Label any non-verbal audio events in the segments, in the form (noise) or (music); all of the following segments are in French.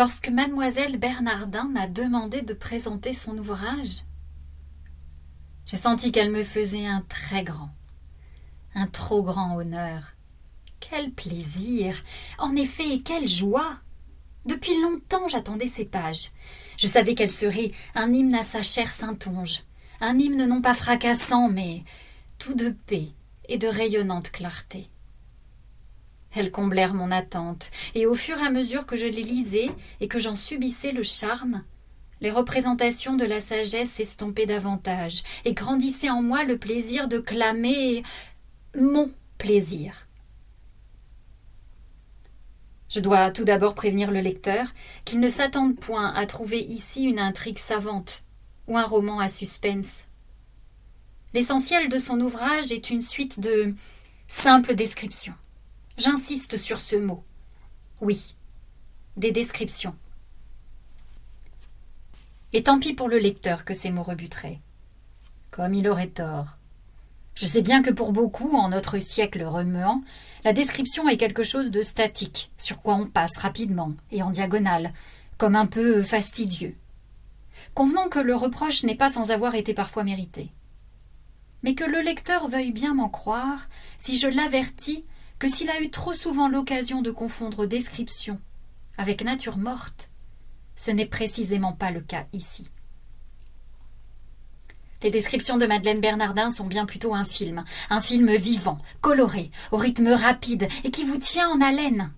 lorsque mademoiselle Bernardin m'a demandé de présenter son ouvrage. J'ai senti qu'elle me faisait un très grand, un trop grand honneur. Quel plaisir. En effet, quelle joie. Depuis longtemps j'attendais ces pages. Je savais qu'elles seraient un hymne à sa chère Saintonge, un hymne non pas fracassant, mais tout de paix et de rayonnante clarté. Elles comblèrent mon attente, et au fur et à mesure que je les lisais et que j'en subissais le charme, les représentations de la sagesse s'estompaient davantage, et grandissait en moi le plaisir de clamer mon plaisir. Je dois tout d'abord prévenir le lecteur qu'il ne s'attende point à trouver ici une intrigue savante ou un roman à suspense. L'essentiel de son ouvrage est une suite de simples descriptions. J'insiste sur ce mot. Oui, des descriptions. Et tant pis pour le lecteur que ces mots rebuteraient. Comme il aurait tort. Je sais bien que pour beaucoup, en notre siècle remuant, la description est quelque chose de statique, sur quoi on passe rapidement et en diagonale, comme un peu fastidieux. Convenons que le reproche n'est pas sans avoir été parfois mérité. Mais que le lecteur veuille bien m'en croire, si je l'avertis que s'il a eu trop souvent l'occasion de confondre description avec nature morte, ce n'est précisément pas le cas ici. Les descriptions de Madeleine Bernardin sont bien plutôt un film, un film vivant, coloré, au rythme rapide et qui vous tient en haleine.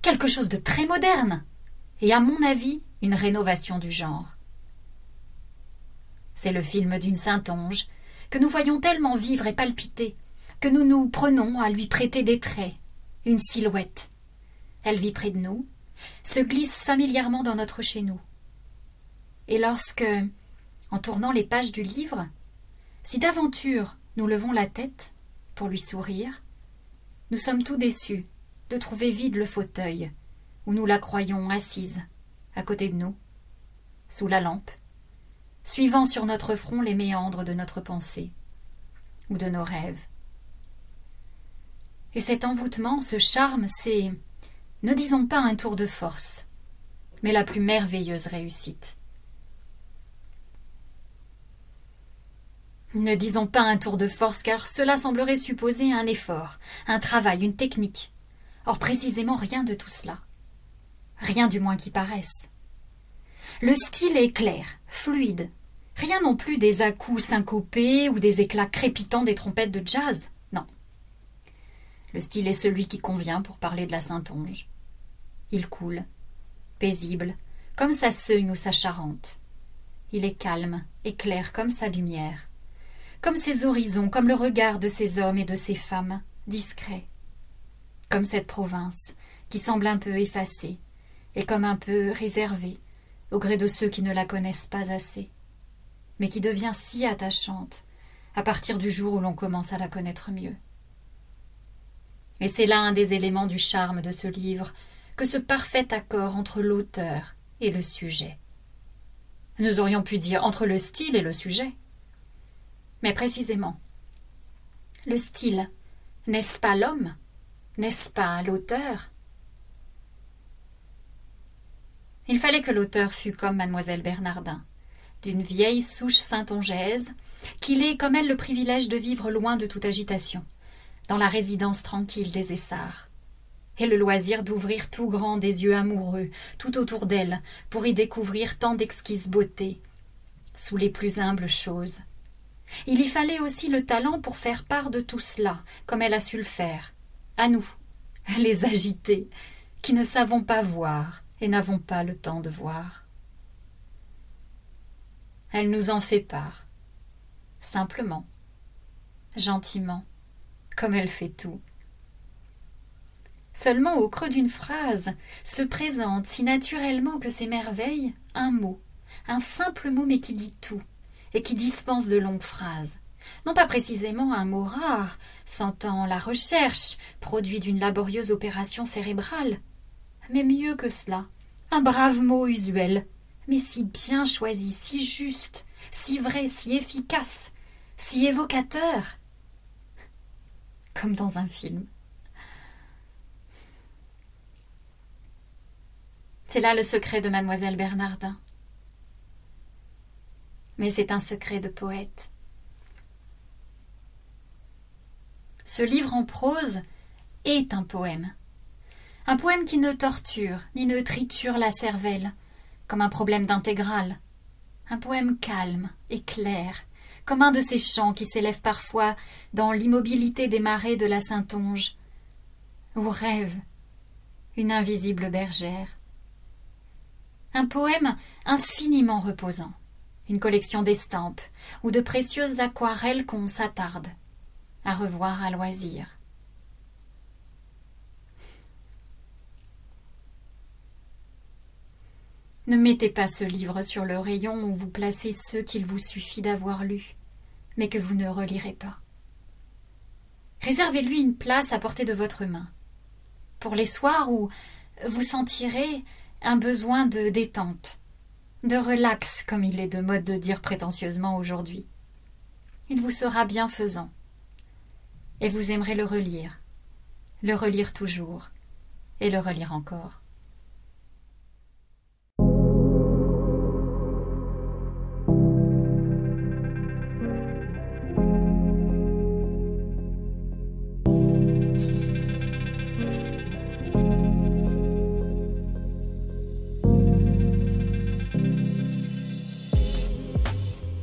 Quelque chose de très moderne, et à mon avis, une rénovation du genre. C'est le film d'une Saintonge que nous voyons tellement vivre et palpiter que nous nous prenons à lui prêter des traits, une silhouette. Elle vit près de nous, se glisse familièrement dans notre chez nous. Et lorsque, en tournant les pages du livre, si d'aventure nous levons la tête pour lui sourire, nous sommes tout déçus de trouver vide le fauteuil où nous la croyons assise, à côté de nous, sous la lampe, suivant sur notre front les méandres de notre pensée ou de nos rêves. Et cet envoûtement, ce charme, c'est, ne disons pas un tour de force, mais la plus merveilleuse réussite. Ne disons pas un tour de force, car cela semblerait supposer un effort, un travail, une technique. Or précisément rien de tout cela. Rien du moins qui paraisse. Le style est clair, fluide. Rien non plus des à-coups syncopés ou des éclats crépitants des trompettes de jazz. Le style est celui qui convient pour parler de la Saintonge. Il coule, paisible, comme sa Seugne ou sa Charente. Il est calme et clair comme sa lumière, comme ses horizons, comme le regard de ces hommes et de ces femmes, discrets, comme cette province qui semble un peu effacée et comme un peu réservée au gré de ceux qui ne la connaissent pas assez, mais qui devient si attachante à partir du jour où l'on commence à la connaître mieux. Et c'est là un des éléments du charme de ce livre, que ce parfait accord entre l'auteur et le sujet. Nous aurions pu dire entre le style et le sujet. Mais précisément, le style, n'est-ce pas l'homme? N'est-ce pas l'auteur? Il fallait que l'auteur fût comme mademoiselle Bernardin, d'une vieille souche saintongeaise, qu'il ait comme elle le privilège de vivre loin de toute agitation dans la résidence tranquille des Essarts, et le loisir d'ouvrir tout grand des yeux amoureux tout autour d'elle pour y découvrir tant d'exquises beautés sous les plus humbles choses. Il y fallait aussi le talent pour faire part de tout cela, comme elle a su le faire, à nous, (laughs) les agités, qui ne savons pas voir et n'avons pas le temps de voir. Elle nous en fait part, simplement, gentiment, comme elle fait tout. Seulement au creux d'une phrase se présente si naturellement que c'est merveille un mot, un simple mot mais qui dit tout, et qui dispense de longues phrases. Non pas précisément un mot rare, sentant la recherche, produit d'une laborieuse opération cérébrale, mais mieux que cela, un brave mot usuel, mais si bien choisi, si juste, si vrai, si efficace, si évocateur, comme dans un film. C'est là le secret de mademoiselle Bernardin. Mais c'est un secret de poète. Ce livre en prose est un poème. Un poème qui ne torture ni ne triture la cervelle, comme un problème d'intégrale. Un poème calme et clair, comme un de ces chants qui s'élèvent parfois dans l'immobilité des marais de la Saintonge, où rêve une invisible bergère. Un poème infiniment reposant, une collection d'estampes ou de précieuses aquarelles qu'on s'attarde à revoir à loisir. Ne mettez pas ce livre sur le rayon où vous placez ceux qu'il vous suffit d'avoir lus, mais que vous ne relirez pas. Réservez-lui une place à portée de votre main. Pour les soirs où vous sentirez un besoin de détente, de relax, comme il est de mode de dire prétentieusement aujourd'hui. Il vous sera bienfaisant. Et vous aimerez le relire, le relire toujours, et le relire encore.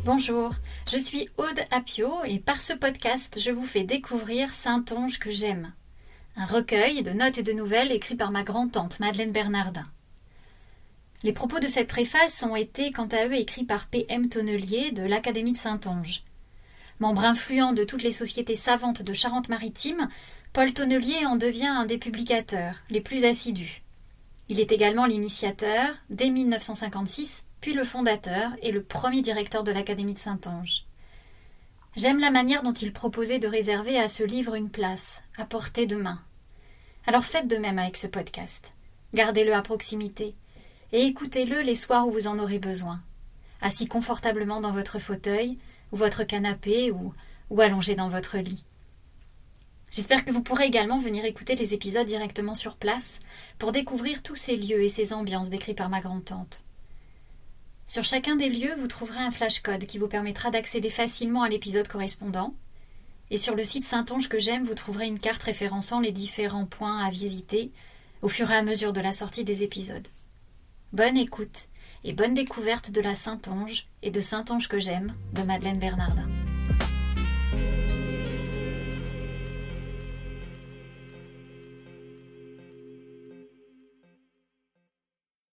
Bonjour, je suis Aude Apio et par ce podcast, je vous fais découvrir Saint-Onge que j'aime. Un recueil de notes et de nouvelles écrit par ma grand-tante Madeleine Bernardin. Les propos de cette préface ont été quant à eux écrits par P.M. Tonnelier de l'Académie de Saint-Onge. Membre influent de toutes les sociétés savantes de Charente-Maritime, Paul Tonnelier en devient un des publicateurs les plus assidus. Il est également l'initiateur, dès 1956, le fondateur et le premier directeur de l'Académie de Saint-Onge. J'aime la manière dont il proposait de réserver à ce livre une place, à portée de main. Alors faites de même avec ce podcast. Gardez-le à proximité et écoutez-le les soirs où vous en aurez besoin, assis confortablement dans votre fauteuil ou votre canapé ou, ou allongé dans votre lit. J'espère que vous pourrez également venir écouter les épisodes directement sur place pour découvrir tous ces lieux et ces ambiances décrits par ma grand-tante. Sur chacun des lieux, vous trouverez un flashcode qui vous permettra d'accéder facilement à l'épisode correspondant. Et sur le site Saint-Onge que j'aime, vous trouverez une carte référençant les différents points à visiter au fur et à mesure de la sortie des épisodes. Bonne écoute et bonne découverte de la Saint-Onge et de Saint-Onge que j'aime de Madeleine Bernardin.